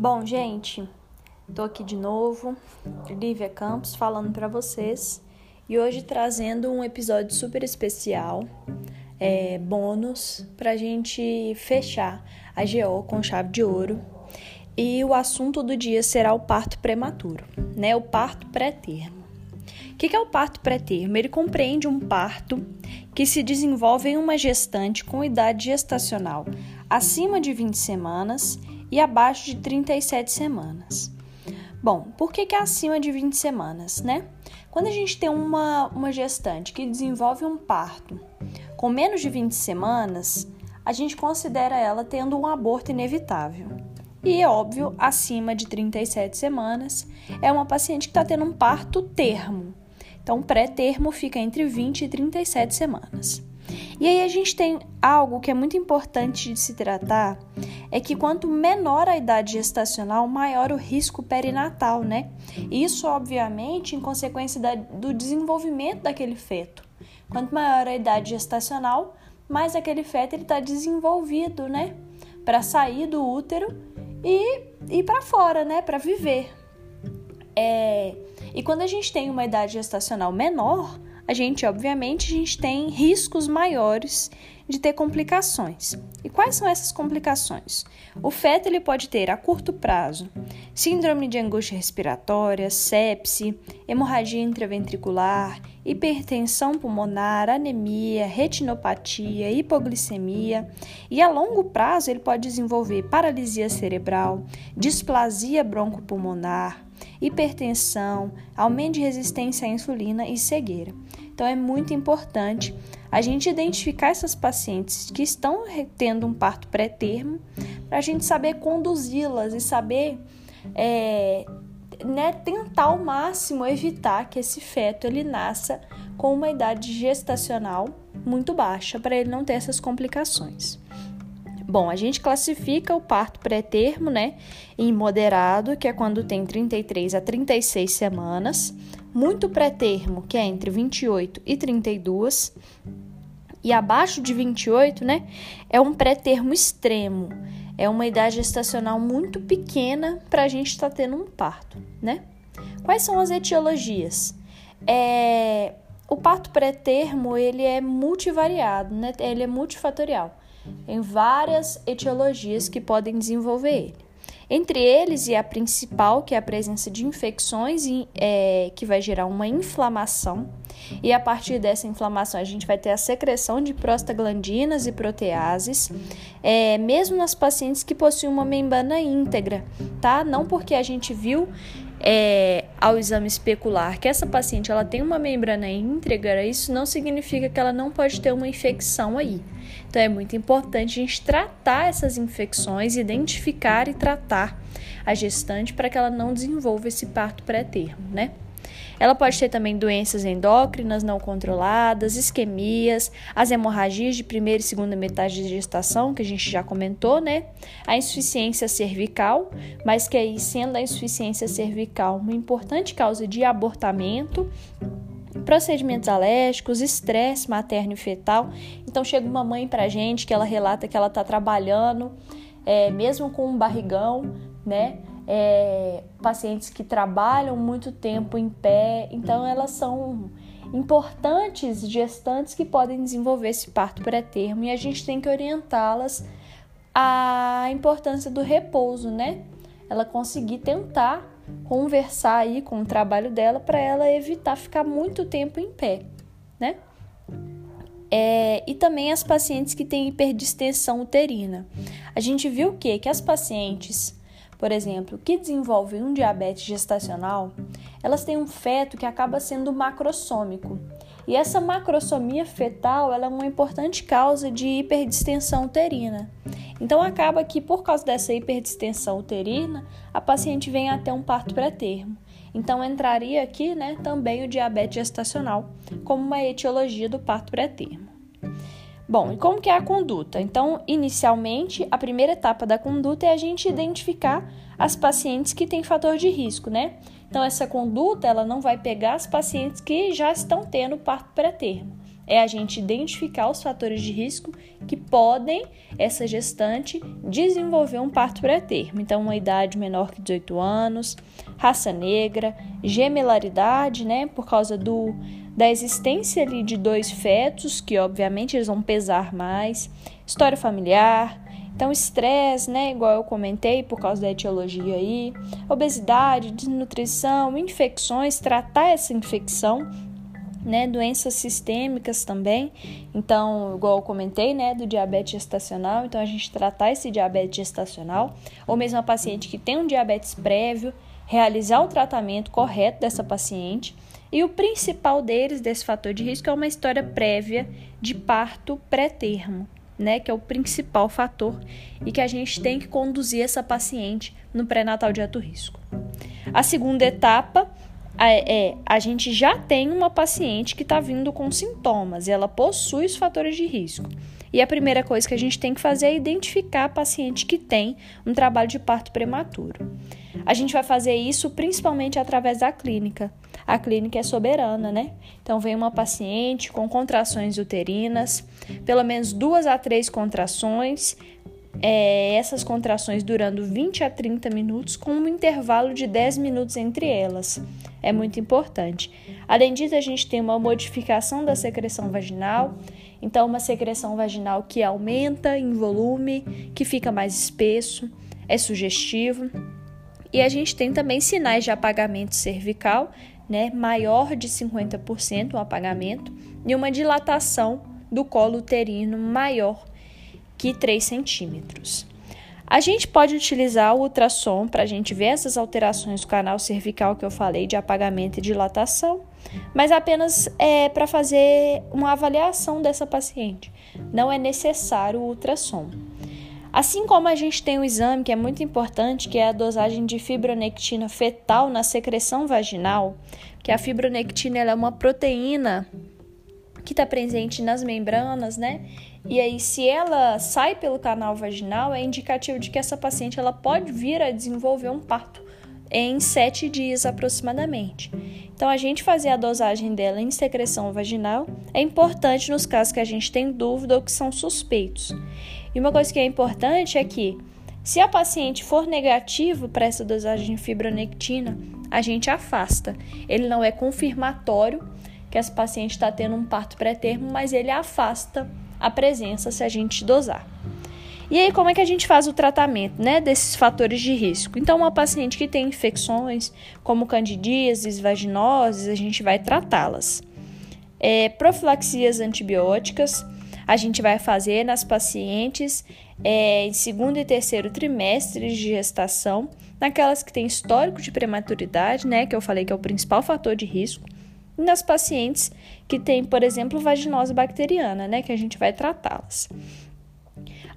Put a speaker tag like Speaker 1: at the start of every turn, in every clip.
Speaker 1: Bom, gente, tô aqui de novo, Lívia Campos, falando para vocês e hoje trazendo um episódio super especial, é, bônus, pra gente fechar a GO com chave de ouro. E o assunto do dia será o parto prematuro, né? O parto pré-termo. O que é o parto pré-termo? Ele compreende um parto que se desenvolve em uma gestante com idade gestacional acima de 20 semanas e abaixo de 37 semanas. Bom, por que, que é acima de 20 semanas, né? Quando a gente tem uma, uma gestante que desenvolve um parto com menos de 20 semanas, a gente considera ela tendo um aborto inevitável. E óbvio, acima de 37 semanas, é uma paciente que está tendo um parto termo. Então, pré-termo fica entre 20 e 37 semanas. E aí a gente tem algo que é muito importante de se tratar, é que quanto menor a idade gestacional, maior o risco perinatal, né? Isso, obviamente, em consequência da, do desenvolvimento daquele feto. Quanto maior a idade gestacional, mais aquele feto está desenvolvido, né? Para sair do útero e ir para fora, né? Para viver. É... E quando a gente tem uma idade gestacional menor, a gente, obviamente, a gente tem riscos maiores de ter complicações. E quais são essas complicações? O feto ele pode ter a curto prazo síndrome de angústia respiratória, sepse, hemorragia intraventricular, hipertensão pulmonar, anemia, retinopatia, hipoglicemia, e a longo prazo ele pode desenvolver paralisia cerebral, displasia broncopulmonar, hipertensão, aumento de resistência à insulina e cegueira. Então é muito importante a gente identificar essas pacientes que estão tendo um parto pré-termo para a gente saber conduzi-las e saber é, né, tentar ao máximo evitar que esse feto ele nasça com uma idade gestacional muito baixa para ele não ter essas complicações. Bom, a gente classifica o parto pré-termo, né, em moderado, que é quando tem 33 a 36 semanas, muito pré-termo, que é entre 28 e 32, e abaixo de 28, né, é um pré-termo extremo. É uma idade gestacional muito pequena para a gente estar tá tendo um parto, né? Quais são as etiologias? É, o parto pré-termo ele é multivariado, né? Ele é multifatorial em várias etiologias que podem desenvolver ele. Entre eles, e a principal, que é a presença de infecções, é, que vai gerar uma inflamação, e a partir dessa inflamação a gente vai ter a secreção de prostaglandinas e proteases, é, mesmo nas pacientes que possuem uma membrana íntegra, tá? Não porque a gente viu é, ao exame especular que essa paciente ela tem uma membrana íntegra, isso não significa que ela não pode ter uma infecção aí. Então é muito importante a gente tratar essas infecções, identificar e tratar a gestante para que ela não desenvolva esse parto pré-termo, né? Ela pode ter também doenças endócrinas não controladas, isquemias, as hemorragias de primeira e segunda metade de gestação, que a gente já comentou, né? A insuficiência cervical, mas que aí sendo a insuficiência cervical uma importante causa de abortamento, procedimentos alérgicos, estresse materno e fetal. Então chega uma mãe pra gente que ela relata que ela tá trabalhando, é, mesmo com um barrigão, né? É, pacientes que trabalham muito tempo em pé, então elas são importantes gestantes que podem desenvolver esse parto pré-termo e a gente tem que orientá-las à importância do repouso, né? Ela conseguir tentar conversar aí com o trabalho dela para ela evitar ficar muito tempo em pé, né? É, e também as pacientes que têm hiperdistensão uterina. A gente viu o quê? Que as pacientes, por exemplo, que desenvolvem um diabetes gestacional, elas têm um feto que acaba sendo macrossômico. E essa macrosomia fetal é uma importante causa de hiperdistensão uterina. Então acaba que por causa dessa hiperdistensão uterina, a paciente vem até um parto pré-termo. Então entraria aqui, né, também o diabetes gestacional como uma etiologia do parto pré-termo. Bom, e como que é a conduta? Então, inicialmente, a primeira etapa da conduta é a gente identificar as pacientes que têm fator de risco, né? Então, essa conduta ela não vai pegar as pacientes que já estão tendo parto pré-termo. é a gente identificar os fatores de risco que podem essa gestante desenvolver um parto pré-termo. Então, uma idade menor que 18 anos, raça negra, gemelaridade, né, por causa do da existência ali de dois fetos, que obviamente eles vão pesar mais, história familiar, então, estresse, né, igual eu comentei, por causa da etiologia aí, obesidade, desnutrição, infecções, tratar essa infecção, né, doenças sistêmicas também. Então, igual eu comentei, né, do diabetes gestacional, então a gente tratar esse diabetes gestacional, ou mesmo a paciente que tem um diabetes prévio, realizar o tratamento correto dessa paciente. E o principal deles, desse fator de risco, é uma história prévia de parto pré-termo né, que é o principal fator e que a gente tem que conduzir essa paciente no pré-natal de alto risco. A segunda etapa é, a gente já tem uma paciente que está vindo com sintomas e ela possui os fatores de risco. E a primeira coisa que a gente tem que fazer é identificar a paciente que tem um trabalho de parto prematuro. A gente vai fazer isso principalmente através da clínica. A clínica é soberana, né? Então, vem uma paciente com contrações uterinas, pelo menos duas a três contrações, é, essas contrações durando 20 a 30 minutos, com um intervalo de 10 minutos entre elas. É muito importante. Além disso, a gente tem uma modificação da secreção vaginal, então, uma secreção vaginal que aumenta em volume, que fica mais espesso, é sugestivo. E a gente tem também sinais de apagamento cervical, né, maior de 50% o apagamento, e uma dilatação do colo uterino maior que 3 centímetros. A gente pode utilizar o ultrassom para a gente ver essas alterações do canal cervical que eu falei de apagamento e dilatação, mas apenas é para fazer uma avaliação dessa paciente. Não é necessário o ultrassom. Assim como a gente tem um exame que é muito importante, que é a dosagem de fibronectina fetal na secreção vaginal, que a fibronectina é uma proteína que está presente nas membranas, né? E aí, se ela sai pelo canal vaginal, é indicativo de que essa paciente ela pode vir a desenvolver um parto em sete dias aproximadamente. Então, a gente fazer a dosagem dela em secreção vaginal é importante nos casos que a gente tem dúvida ou que são suspeitos. E uma coisa que é importante é que, se a paciente for negativo para essa dosagem de fibronectina, a gente afasta. Ele não é confirmatório que essa paciente está tendo um parto pré-termo, mas ele afasta a presença se a gente dosar. E aí, como é que a gente faz o tratamento né, desses fatores de risco? Então, uma paciente que tem infecções como candidíases, vaginoses, a gente vai tratá-las. É, profilaxias antibióticas, a gente vai fazer nas pacientes é, em segundo e terceiro trimestres de gestação, naquelas que têm histórico de prematuridade, né, que eu falei que é o principal fator de risco, nas pacientes que têm, por exemplo, vaginose bacteriana, né, que a gente vai tratá-las.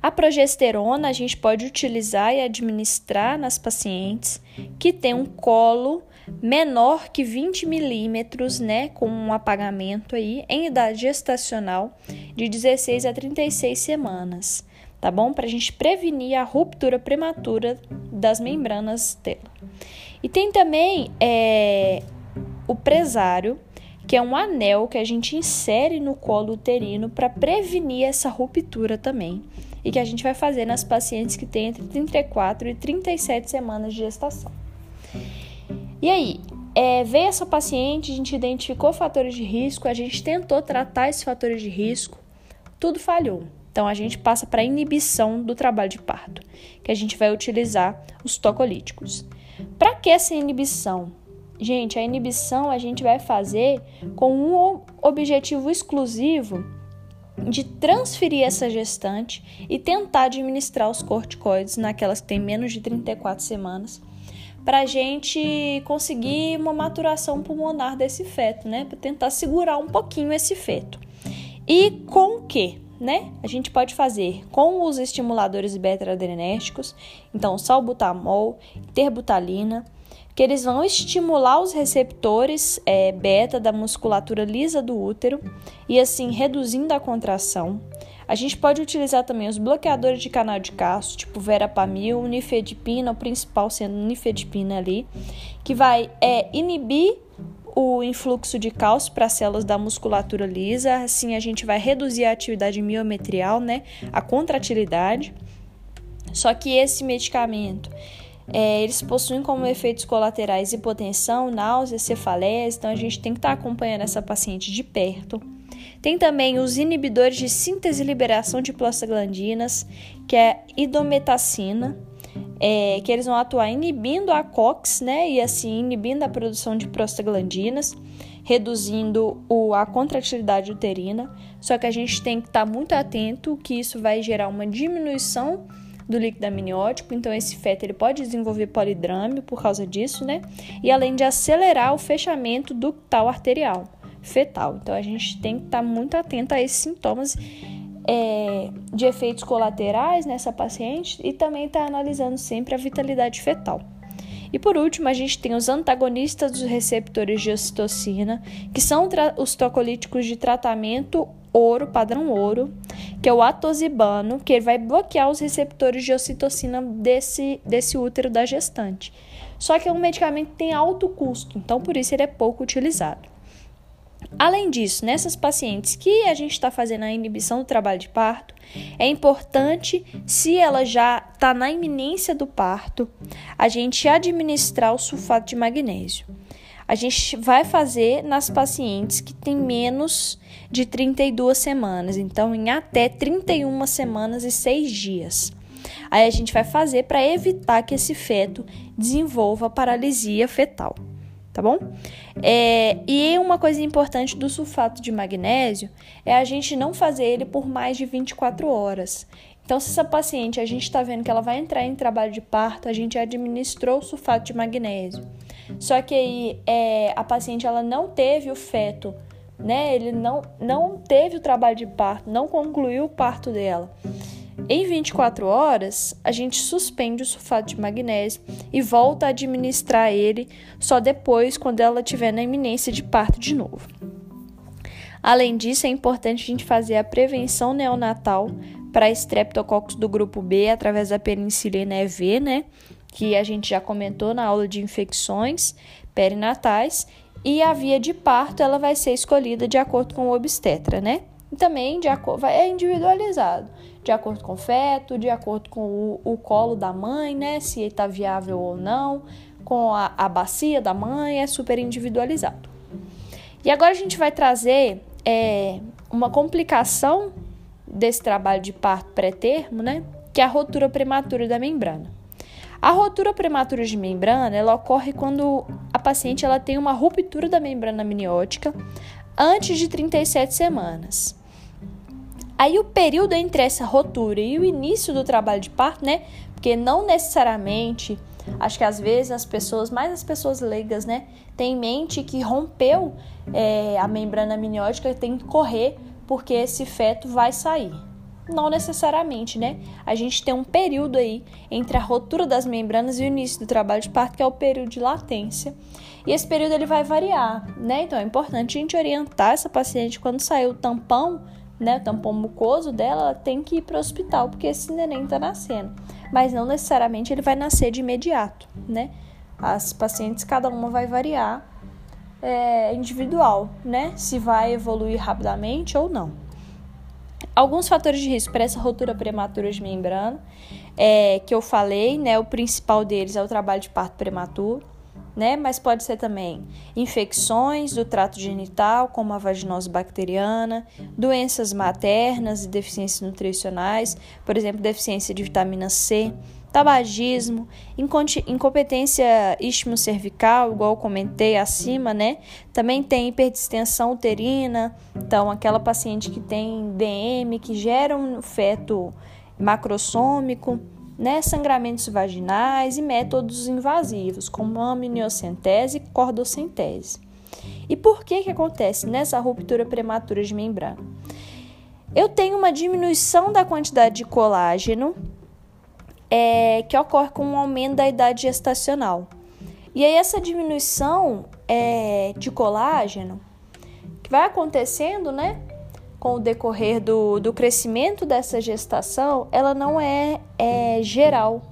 Speaker 1: A progesterona a gente pode utilizar e administrar nas pacientes que têm um colo menor que 20 milímetros, né, com um apagamento aí em idade gestacional de 16 a 36 semanas, tá bom? Para a gente prevenir a ruptura prematura das membranas dela. E tem também é, o presário, que é um anel que a gente insere no colo uterino para prevenir essa ruptura também. E que a gente vai fazer nas pacientes que têm entre 34 e 37 semanas de gestação. E aí, é, veio essa paciente, a gente identificou fatores de risco, a gente tentou tratar esses fatores de risco, tudo falhou. Então a gente passa para a inibição do trabalho de parto, que a gente vai utilizar os tocolíticos. Para que essa inibição? Gente, a inibição a gente vai fazer com um objetivo exclusivo de transferir essa gestante e tentar administrar os corticoides naquelas que têm menos de 34 semanas para a gente conseguir uma maturação pulmonar desse feto, né? Para tentar segurar um pouquinho esse feto. E com o que? Né? A gente pode fazer com os estimuladores beta-adrenérgicos, então salbutamol, terbutalina, que eles vão estimular os receptores é, beta da musculatura lisa do útero e assim reduzindo a contração. A gente pode utilizar também os bloqueadores de canal de cálcio, tipo verapamil, nifedipina, o principal sendo nifedipina ali, que vai é, inibir o influxo de cálcio para as células da musculatura lisa, assim a gente vai reduzir a atividade miometrial, né, a contratilidade. Só que esse medicamento, é, eles possuem como efeitos colaterais hipotensão, náusea, cefaleia, então a gente tem que estar tá acompanhando essa paciente de perto. Tem também os inibidores de síntese e liberação de prostaglandinas, que é idometacina, é, que eles vão atuar inibindo a COX, né, e assim inibindo a produção de prostaglandinas, reduzindo o, a contratilidade uterina. Só que a gente tem que estar tá muito atento que isso vai gerar uma diminuição do líquido amniótico, então esse feto ele pode desenvolver polidrame por causa disso, né? E além de acelerar o fechamento do tal arterial fetal. Então a gente tem que estar tá muito atento a esses sintomas é, de efeitos colaterais nessa paciente e também está analisando sempre a vitalidade fetal. E por último, a gente tem os antagonistas dos receptores de ocitocina, que são os tocolíticos de tratamento ouro, padrão ouro, que é o atosibano, que ele vai bloquear os receptores de ocitocina desse, desse útero da gestante. Só que é um medicamento que tem alto custo, então por isso ele é pouco utilizado. Além disso, nessas pacientes que a gente está fazendo a inibição do trabalho de parto, é importante, se ela já está na iminência do parto, a gente administrar o sulfato de magnésio. A gente vai fazer nas pacientes que têm menos de 32 semanas, então em até 31 semanas e 6 dias. Aí a gente vai fazer para evitar que esse feto desenvolva paralisia fetal tá bom? É, e uma coisa importante do sulfato de magnésio é a gente não fazer ele por mais de 24 horas. Então, se essa paciente a gente está vendo que ela vai entrar em trabalho de parto, a gente administrou o sulfato de magnésio. Só que aí é, a paciente ela não teve o feto, né? Ele não, não teve o trabalho de parto, não concluiu o parto dela. Em 24 horas, a gente suspende o sulfato de magnésio e volta a administrar ele só depois, quando ela estiver na iminência de parto de novo. Além disso, é importante a gente fazer a prevenção neonatal para estreptococcus do grupo B através da penicilina EV, né? Que a gente já comentou na aula de infecções perinatais. E a via de parto ela vai ser escolhida de acordo com o obstetra, né? E também de acordo, é individualizado de acordo com o feto, de acordo com o, o colo da mãe, né? Se está viável ou não, com a, a bacia da mãe, é super individualizado. E agora a gente vai trazer é, uma complicação desse trabalho de parto pré-termo, né? Que é a rotura prematura da membrana. A rotura prematura de membrana, ela ocorre quando a paciente ela tem uma ruptura da membrana amniótica antes de 37 semanas. Aí o período entre essa rotura e o início do trabalho de parto, né? Porque não necessariamente, acho que às vezes as pessoas, mais as pessoas leigas, né, tem em mente que rompeu é, a membrana amniótica tem que correr porque esse feto vai sair. Não necessariamente, né? A gente tem um período aí entre a rotura das membranas e o início do trabalho de parto, que é o período de latência. E esse período ele vai variar, né? Então é importante a gente orientar essa paciente quando sair o tampão né, o tampão mucoso dela, ela tem que ir para o hospital, porque esse neném está nascendo. Mas não necessariamente ele vai nascer de imediato, né? As pacientes, cada uma vai variar é, individual, né? Se vai evoluir rapidamente ou não. Alguns fatores de risco para essa rotura prematura de membrana, é, que eu falei, né? O principal deles é o trabalho de parto prematuro né? Mas pode ser também infecções do trato genital, como a vaginose bacteriana, doenças maternas e deficiências nutricionais, por exemplo, deficiência de vitamina C, tabagismo, incompetência istmo-cervical, igual eu comentei acima, né? Também tem hiperdistensão uterina, então aquela paciente que tem DM, que gera um feto macrossômico, né, sangramentos vaginais e métodos invasivos, como amniocentese e cordocentese. E por que que acontece nessa ruptura prematura de membrana? Eu tenho uma diminuição da quantidade de colágeno é, que ocorre com o aumento da idade gestacional. E aí essa diminuição é, de colágeno que vai acontecendo, né, com o decorrer do, do crescimento dessa gestação, ela não é, é geral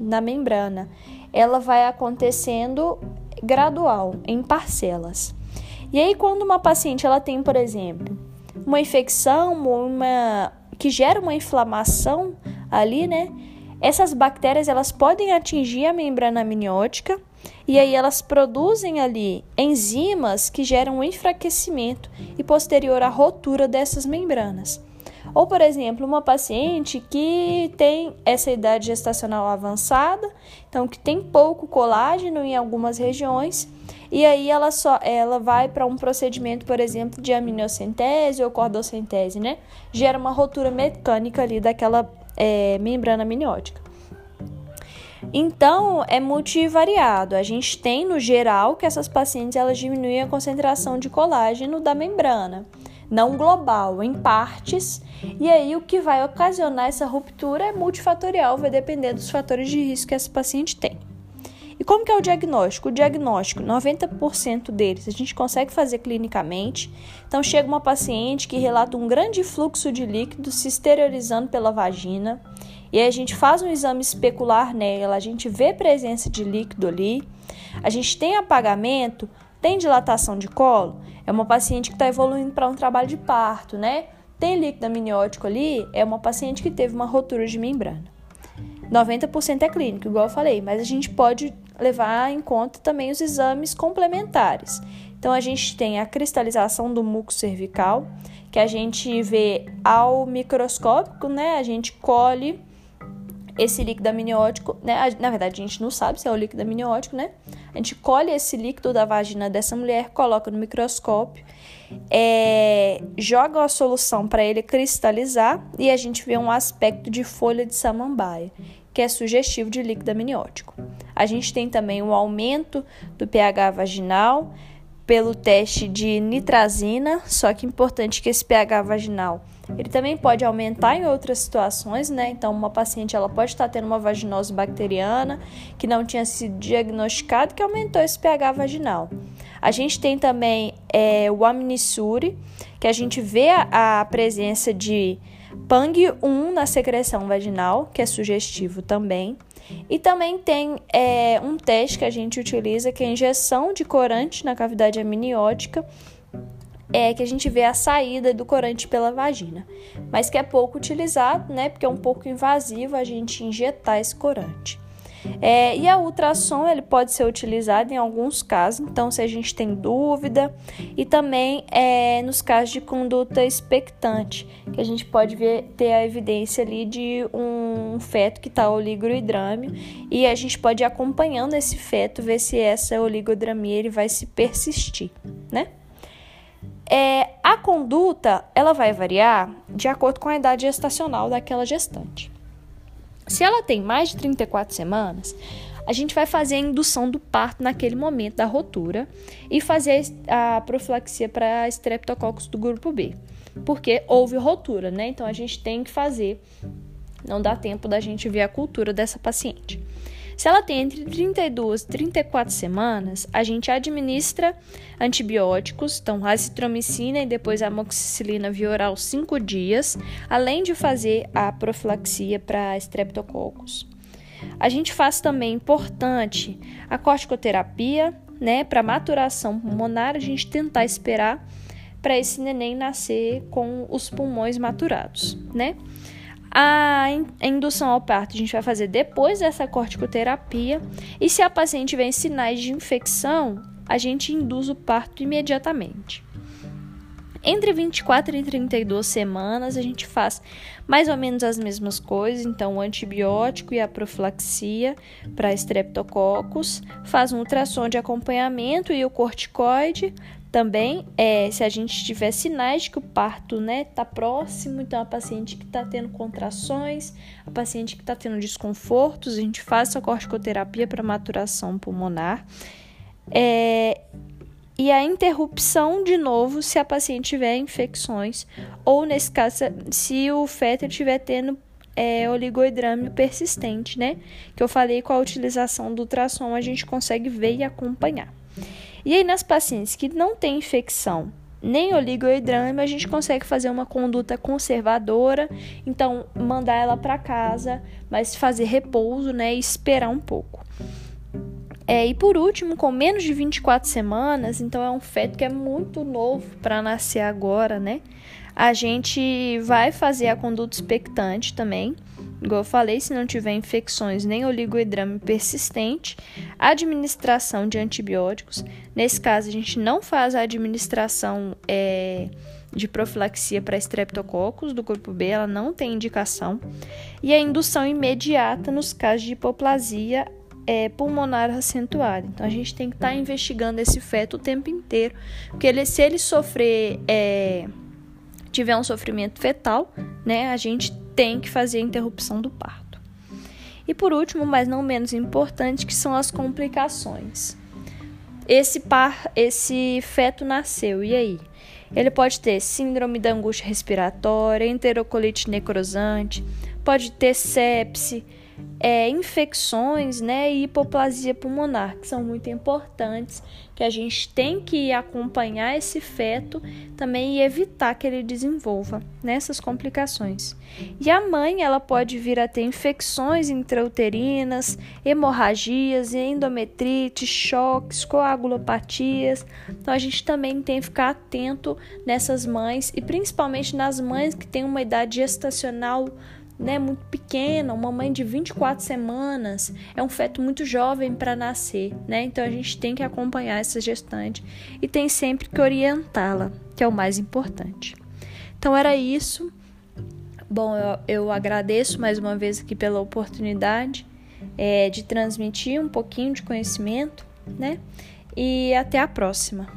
Speaker 1: na membrana. Ela vai acontecendo gradual, em parcelas. E aí, quando uma paciente ela tem, por exemplo, uma infecção, uma que gera uma inflamação ali, né? Essas bactérias elas podem atingir a membrana amniótica e aí elas produzem ali enzimas que geram um enfraquecimento e posterior à rotura dessas membranas. Ou, por exemplo, uma paciente que tem essa idade gestacional avançada, então que tem pouco colágeno em algumas regiões, e aí ela só ela vai para um procedimento, por exemplo, de amniocentese ou cordocentese, né? Gera uma rotura mecânica ali daquela é, membrana amniótica. Então, é multivariado. A gente tem, no geral, que essas pacientes elas diminuem a concentração de colágeno da membrana, não global, em partes. E aí, o que vai ocasionar essa ruptura é multifatorial, vai depender dos fatores de risco que essa paciente tem. E como que é o diagnóstico? O diagnóstico, 90% deles a gente consegue fazer clinicamente. Então chega uma paciente que relata um grande fluxo de líquido se exteriorizando pela vagina. E aí a gente faz um exame especular nela, a gente vê presença de líquido ali, a gente tem apagamento, tem dilatação de colo, é uma paciente que está evoluindo para um trabalho de parto, né? Tem líquido amniótico ali, é uma paciente que teve uma rotura de membrana. 90% é clínico, igual eu falei, mas a gente pode levar em conta também os exames complementares. Então, a gente tem a cristalização do muco cervical, que a gente vê ao microscópico, né? A gente colhe esse líquido amniótico, né? Na verdade, a gente não sabe se é o líquido amniótico, né? A gente colhe esse líquido da vagina dessa mulher, coloca no microscópio, é, joga a solução para ele cristalizar e a gente vê um aspecto de folha de samambaia que é sugestivo de líquido amniótico. A gente tem também o aumento do pH vaginal pelo teste de nitrazina, só que importante que esse pH vaginal ele também pode aumentar em outras situações, né? Então, uma paciente ela pode estar tendo uma vaginose bacteriana que não tinha sido diagnosticado, que aumentou esse pH vaginal. A gente tem também é, o amnissure, que a gente vê a, a presença de PANG1 na secreção vaginal, que é sugestivo também. E também tem é, um teste que a gente utiliza, que é a injeção de corante na cavidade amniótica, é que a gente vê a saída do corante pela vagina, mas que é pouco utilizado, né? Porque é um pouco invasivo a gente injetar esse corante. É, e a ultrassom ele pode ser utilizado em alguns casos, então se a gente tem dúvida, e também é, nos casos de conduta expectante, que a gente pode ver, ter a evidência ali de um feto que está oligohidrâmio, e a gente pode ir acompanhando esse feto, ver se essa oligodramia ele vai se persistir, né? É, a conduta ela vai variar de acordo com a idade gestacional daquela gestante. Se ela tem mais de 34 semanas, a gente vai fazer a indução do parto naquele momento da rotura e fazer a profilaxia para estreptococcus do grupo B, porque houve rotura, né? Então a gente tem que fazer. Não dá tempo da gente ver a cultura dessa paciente. Se ela tem entre 32 e 34 semanas, a gente administra antibióticos, então azitromicina e depois amoxicilina via oral 5 dias, além de fazer a profilaxia para streptococcus. A gente faz também importante a corticoterapia, né, para maturação pulmonar, a gente tentar esperar para esse neném nascer com os pulmões maturados, né? A indução ao parto a gente vai fazer depois dessa corticoterapia e se a paciente tiver sinais de infecção, a gente induz o parto imediatamente. Entre 24 e 32 semanas a gente faz mais ou menos as mesmas coisas, então o antibiótico e a profilaxia para estreptococcus, faz um ultrassom de acompanhamento e o corticoide também, é, se a gente tiver sinais de que o parto né, tá próximo, então a paciente que está tendo contrações, a paciente que está tendo desconfortos, a gente faz a corticoterapia para maturação pulmonar. É, e a interrupção, de novo, se a paciente tiver infecções, ou nesse caso, se o feto estiver tendo é, oligoidrâmio persistente, né? Que eu falei com a utilização do ultrassom, a gente consegue ver e acompanhar. E aí, nas pacientes que não têm infecção nem oligohidrâmio, a gente consegue fazer uma conduta conservadora, então mandar ela para casa, mas fazer repouso, né, e esperar um pouco. É, e por último, com menos de 24 semanas, então é um feto que é muito novo para nascer agora, né? A gente vai fazer a conduta expectante também. Igual eu falei, se não tiver infecções nem oligoidrame persistente, administração de antibióticos. Nesse caso, a gente não faz a administração é, de profilaxia para estreptococcus do corpo B, ela não tem indicação. E a indução imediata nos casos de hipoplasia é, pulmonar acentuada. Então a gente tem que estar tá investigando esse feto o tempo inteiro, porque ele, se ele sofrer, é, tiver um sofrimento fetal, né, a gente tem que fazer a interrupção do parto. E por último, mas não menos importante, que são as complicações. Esse par, esse feto nasceu, e aí? Ele pode ter síndrome da angústia respiratória, enterocolite necrosante, pode ter sepse, é, infecções né, e hipoplasia pulmonar, que são muito importantes, que a gente tem que acompanhar esse feto também e evitar que ele desenvolva nessas complicações. E a mãe, ela pode vir a ter infecções intrauterinas, hemorragias, endometrite, choques, coagulopatias. Então a gente também tem que ficar atento nessas mães e principalmente nas mães que têm uma idade gestacional né, muito pequena, uma mãe de 24 semanas, é um feto muito jovem para nascer, né? Então a gente tem que acompanhar essa gestante e tem sempre que orientá-la, que é o mais importante. Então era isso. Bom, eu, eu agradeço mais uma vez aqui pela oportunidade é, de transmitir um pouquinho de conhecimento, né? E até a próxima.